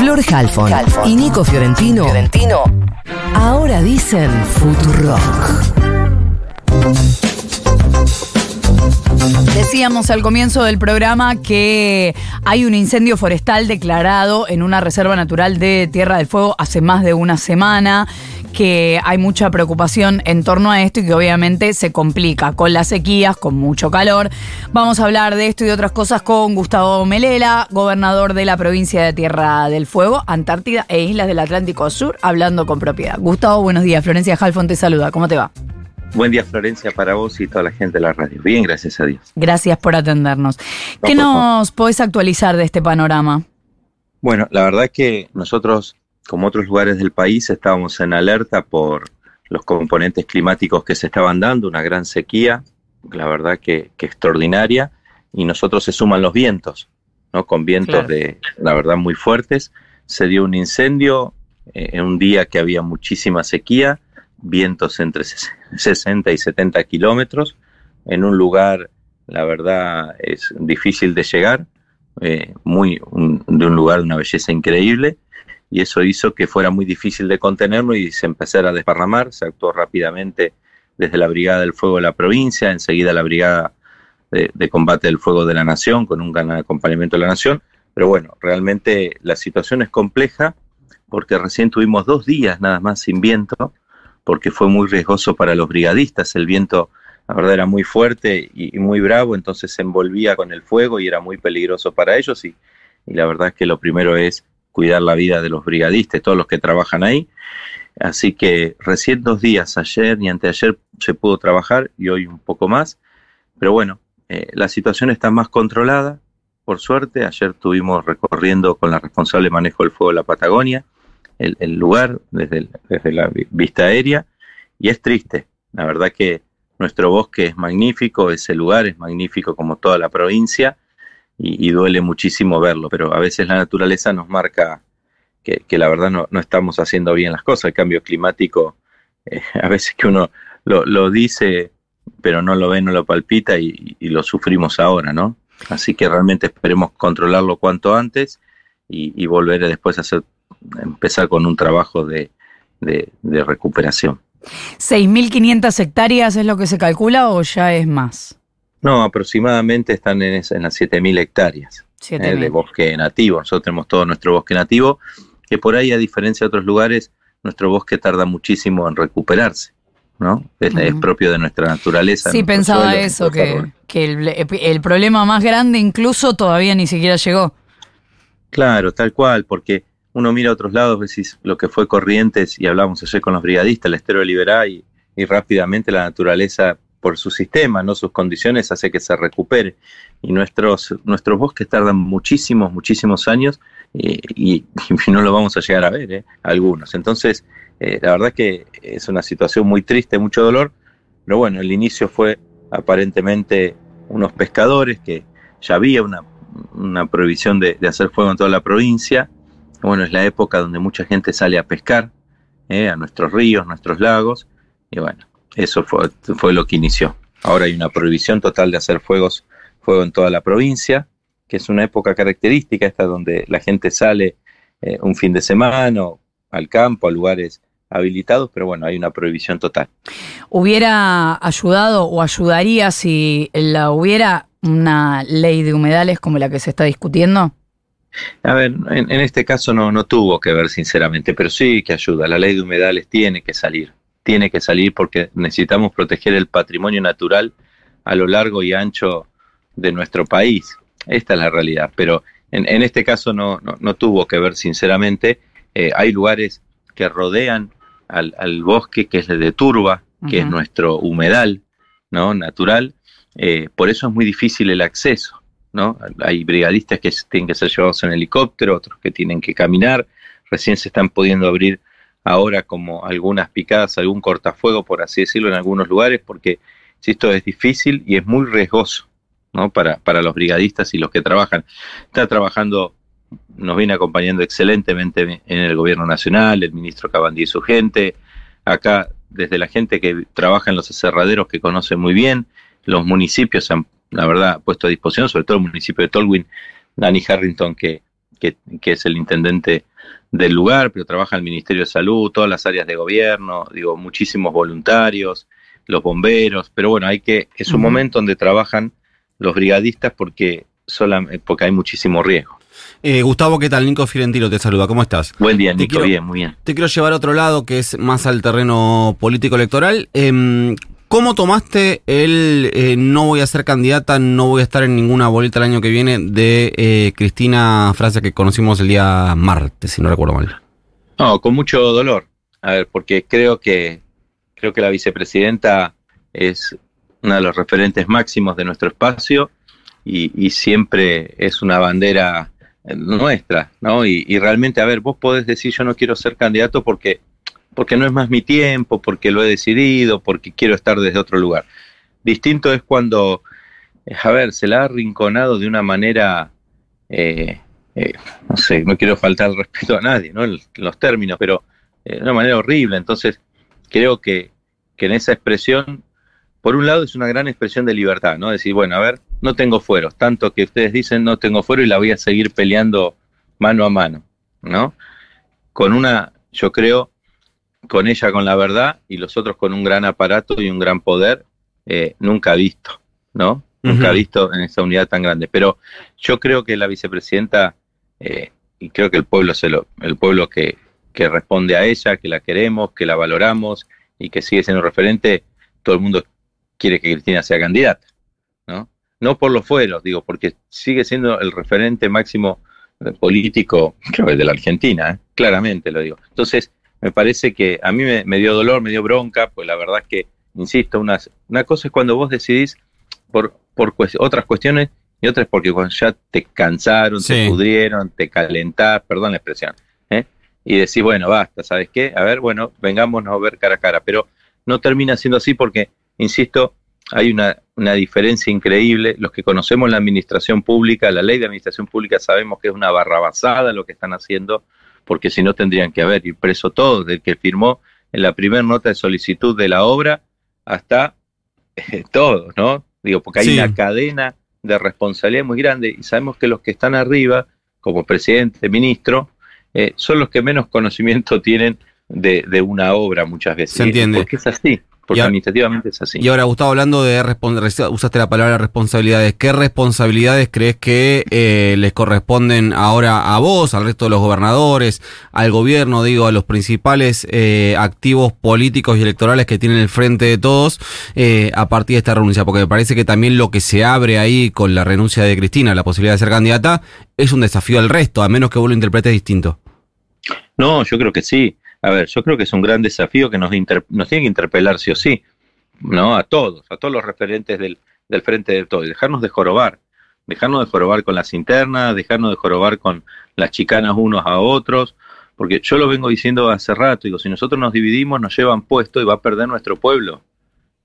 Flor Halfon y Nico Fiorentino, Fiorentino ahora dicen Futurock. Decíamos al comienzo del programa que hay un incendio forestal declarado en una reserva natural de Tierra del Fuego hace más de una semana que hay mucha preocupación en torno a esto y que obviamente se complica con las sequías, con mucho calor. Vamos a hablar de esto y de otras cosas con Gustavo Melela, gobernador de la provincia de Tierra del Fuego, Antártida e Islas del Atlántico Sur, hablando con propiedad. Gustavo, buenos días. Florencia Halfon te saluda. ¿Cómo te va? Buen día, Florencia, para vos y toda la gente de la radio. Bien, gracias a Dios. Gracias por atendernos. ¿Qué nos podés actualizar de este panorama? Bueno, la verdad es que nosotros como otros lugares del país, estábamos en alerta por los componentes climáticos que se estaban dando, una gran sequía, la verdad que, extraordinaria, y nosotros se suman los vientos, ¿no? Con vientos de, la verdad, muy fuertes. Se dio un incendio eh, en un día que había muchísima sequía, vientos entre 60 y 70 kilómetros, en un lugar, la verdad, es difícil de llegar, eh, muy, de un lugar de una belleza increíble, y eso hizo que fuera muy difícil de contenerlo y se empezara a desparramar. Se actuó rápidamente desde la Brigada del Fuego de la provincia, enseguida la Brigada de, Combate del Fuego de la Nación, con un gran acompañamiento de la Nación. Pero bueno, realmente la situación es compleja porque recién tuvimos dos días nada más sin viento, porque fue muy riesgoso para los brigadistas. El viento, la verdad, era muy fuerte y, muy bravo, entonces se envolvía con el fuego y era muy peligroso para ellos. Y, y la verdad es que lo primero es cuidar la vida de los brigadistas, todos los que trabajan ahí. Así que recién dos días, ayer y anteayer, se pudo trabajar y hoy un poco más. Pero bueno, eh, la situación está más controlada, por suerte. Ayer estuvimos recorriendo con la responsable manejo del fuego de la Patagonia el, lugar desde, desde la vista aérea y es triste. La verdad que nuestro bosque es magnífico, ese lugar es magnífico como toda la provincia y, duele muchísimo verlo, pero a veces la naturaleza nos marca que, la verdad no, estamos haciendo bien las cosas. El cambio climático, eh, a veces que uno lo, dice, pero no lo ve, no lo palpita y, lo sufrimos ahora, ¿no? Así que realmente esperemos controlarlo cuanto antes y, volver después a hacer, empezar con un trabajo de, de, de recuperación. ¿6.500 hectáreas es lo que se calcula o ya es más? No, aproximadamente están en, en las 7.000 hectáreas eh, de bosque nativo. Nosotros tenemos todo nuestro bosque nativo, que por ahí, a diferencia de otros lugares, nuestro bosque tarda muchísimo en recuperarse. ¿no? Es, propio de nuestra naturaleza. Sí, pensaba eso, que, el, problema más grande incluso todavía ni siquiera llegó. Claro, tal cual, porque uno mira a otros lados, decís lo que fue Corrientes, y hablamos ayer con los brigadistas, el estero de Liberá, y rápidamente la naturaleza por su sistema, no sus condiciones, hace que se recupere. Y nuestros, nuestros bosques tardan muchísimos, muchísimos años eh, y, no lo vamos a llegar a ver, eh, algunos. Entonces, eh, la verdad que es una situación muy triste, mucho dolor, pero bueno, el inicio fue aparentemente unos pescadores que ya había una, prohibición de, de, hacer fuego en toda la provincia. Bueno, es la época donde mucha gente sale a pescar a nuestros ríos, nuestros lagos, y bueno, eso fue, fue lo que inició. Ahora hay una prohibición total de hacer fuegos, fuego en toda la provincia, que es una época característica esta donde la gente sale eh, un fin de semana al campo, a lugares habilitados, pero bueno, hay una prohibición total. ¿Hubiera ayudado o ayudaría si la hubiera una ley de humedales como la que se está discutiendo? A ver, en, en este caso no, no tuvo que ver sinceramente, pero sí que ayuda. La ley de humedales tiene que salir tiene que salir porque necesitamos proteger el patrimonio natural a lo largo y ancho de nuestro país. Esta es la realidad, pero en, este caso no, no, tuvo que ver sinceramente. Eh, hay lugares que rodean al, bosque, que es el de Turba, que es nuestro humedal ¿no? natural, eh, por eso es muy difícil el acceso. ¿no? Hay brigadistas que tienen que ser llevados en helicóptero, otros que tienen que caminar, recién se están pudiendo abrir ahora como algunas picadas, algún cortafuego, por así decirlo, en algunos lugares, porque esto es difícil y es muy riesgoso ¿no? para, para los brigadistas y los que trabajan. Está trabajando, nos viene acompañando excelentemente en el gobierno nacional, el ministro Cabandí y su gente, acá desde la gente que trabaja en los aserraderos que conoce muy bien, los municipios han, la verdad, puesto a disposición, sobre todo el municipio de Tolwyn, Danny Harrington, que, que es el intendente del lugar, pero trabaja el Ministerio de Salud, todas las áreas de gobierno, digo, muchísimos voluntarios, los bomberos, pero bueno, hay que, es un momento donde trabajan los brigadistas porque, sola- porque hay muchísimo riesgo. Eh, Gustavo, ¿qué tal? Nico Fiorentino te saluda, ¿cómo estás? Buen día, Nico, quiero- bien, muy bien. Te quiero llevar a otro lado, que es más al terreno político-electoral. Em, ¿Cómo tomaste el eh, no voy a ser candidata, no voy a estar en ninguna boleta el año que viene de eh, Cristina, frase que conocimos el día martes, si no recuerdo mal? No, con mucho dolor. A ver, porque creo que creo que la vicepresidenta es uno de los referentes máximos de nuestro espacio y, y siempre es una bandera eh, nuestra, ¿no? Y, y realmente, a ver, vos podés decir yo no quiero ser candidato porque porque no es más mi tiempo, porque lo he decidido, porque quiero estar desde otro lugar. Distinto es cuando, eh, a ver, se la ha arrinconado de una manera eh, eh, no sé, no quiero faltar respeto a nadie, ¿no? En los términos, pero eh, de una manera horrible. Entonces, creo que, que en esa expresión, por un lado es una gran expresión de libertad, ¿no? Decir, bueno, a ver, no tengo fueros, tanto que ustedes dicen no tengo fuero y la voy a seguir peleando mano a mano, ¿no? Con una, yo creo, con ella con la verdad y los otros con un gran aparato y un gran poder, eh, nunca visto, ¿no? Nunca Ujú. visto en esta unidad tan grande. Pero yo creo que la vicepresidenta, eh, y creo que el pueblo se lo, el pueblo que, que responde a ella, que la queremos, que la valoramos y que sigue siendo referente, todo el mundo quiere que Cristina sea candidata, ¿no? No por los fueros, digo, porque sigue siendo el referente máximo eh, político, creo que de la Argentina, ¿eh? claramente lo digo. Entonces, me parece que a mí me, me dio dolor, me dio bronca, pues la verdad es que, insisto, una, una cosa es cuando vos decidís por, por otras cuestiones y otras porque cuando ya te cansaron, Sí. te pudrieron, te calentás, perdón la expresión, ¿eh? y decís, bueno, basta, ¿sabes qué? A ver, bueno, vengámonos a ver cara a cara, pero no termina siendo así porque, insisto, hay una, una diferencia increíble. Los que conocemos la administración pública, la ley de administración pública, sabemos que es una barrabasada lo que están haciendo, porque si no tendrían que haber ir preso todos, del que firmó en la primera nota de solicitud de la obra hasta eh, todos, ¿no? Digo, porque hay Sí. una cadena de responsabilidad muy grande y sabemos que los que están arriba, como presidente, ministro, eh, son los que menos conocimiento tienen de, de una obra muchas veces. Se entiende. Porque es así, porque administrativamente es así. Y ahora, Gustavo, hablando de usaste la palabra responsabilidades. ¿Qué responsabilidades crees que eh, les corresponden ahora a vos, al resto de los gobernadores, al gobierno, digo, a los principales eh, activos políticos y electorales que tienen el frente de todos eh, a partir de esta renuncia? Porque me parece que también lo que se abre ahí con la renuncia de Cristina, la posibilidad de ser candidata, es un desafío al resto, a menos que vos lo interpretes distinto. No, yo creo que sí. A ver, yo creo que es un gran desafío que nos, nos tiene que interpelar sí o sí, ¿no? A todos, a todos los referentes del, del frente de todo, y dejarnos de jorobar, dejarnos de jorobar con las internas, dejarnos de jorobar con las chicanas unos a otros, porque yo lo vengo diciendo hace rato, digo, si nosotros nos dividimos, nos llevan puesto y va a perder nuestro pueblo.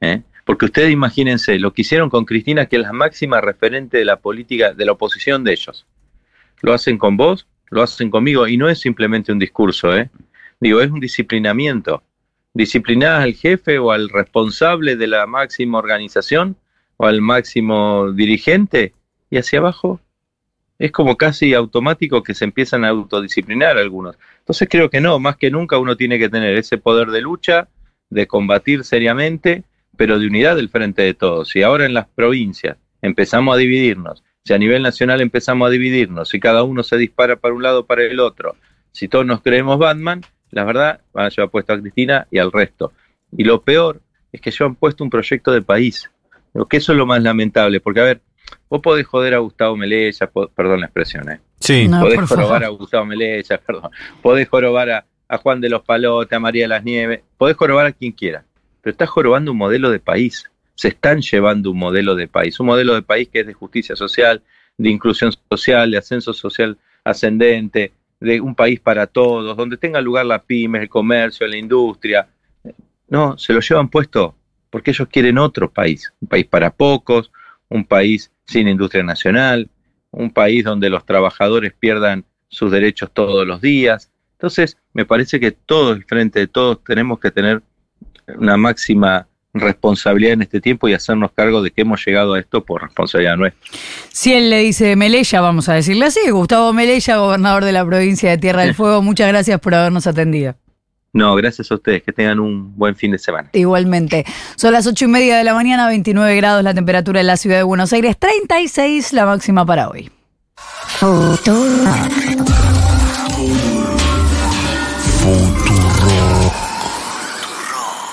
¿eh? Porque ustedes imagínense lo que hicieron con Cristina, que es la máxima referente de la política, de la oposición de ellos. Lo hacen con vos, lo hacen conmigo, y no es simplemente un discurso, ¿eh? Digo, es un disciplinamiento. Disciplinás al jefe o al responsable de la máxima organización o al máximo dirigente y hacia abajo es como casi automático que se empiezan a autodisciplinar algunos. Entonces creo que no, más que nunca uno tiene que tener ese poder de lucha, de combatir seriamente, pero de unidad del frente de todos. Si ahora en las provincias empezamos a dividirnos, si a nivel nacional empezamos a dividirnos, si cada uno se dispara para un lado o para el otro, si todos nos creemos Batman, la verdad van a llevar puesto a Cristina y al resto. Y lo peor es que llevan puesto un proyecto de país. Lo que eso es lo más lamentable, porque a ver, vos podés joder a Gustavo Melella, perdón la expresión, ¿eh? Sí. No, podés por jorobar favor. a Gustavo Melella, perdón, podés jorobar a, a Juan de los Palotes, a María de las Nieves, podés jorobar a quien quiera, pero estás jorobando un modelo de país. Se están llevando un modelo de país, un modelo de país que es de justicia social, de inclusión social, de ascenso social ascendente, de un país para todos, donde tenga lugar la pyme, el comercio, la industria. No, se lo llevan puesto porque ellos quieren otro país, un país para pocos, un país sin industria nacional, un país donde los trabajadores pierdan sus derechos todos los días. Entonces, me parece que todos, frente de todos, tenemos que tener una máxima responsabilidad en este tiempo y hacernos cargo de que hemos llegado a esto por responsabilidad nuestra. Si él le dice Melella, vamos a decirle así, Gustavo Melella, gobernador de la provincia de Tierra del Fuego, muchas gracias por habernos atendido. No, gracias a ustedes, que tengan un buen fin de semana. Igualmente. Son las ocho y media de la mañana, 29 grados la temperatura en la ciudad de Buenos Aires, 36 la máxima para hoy. Futuro.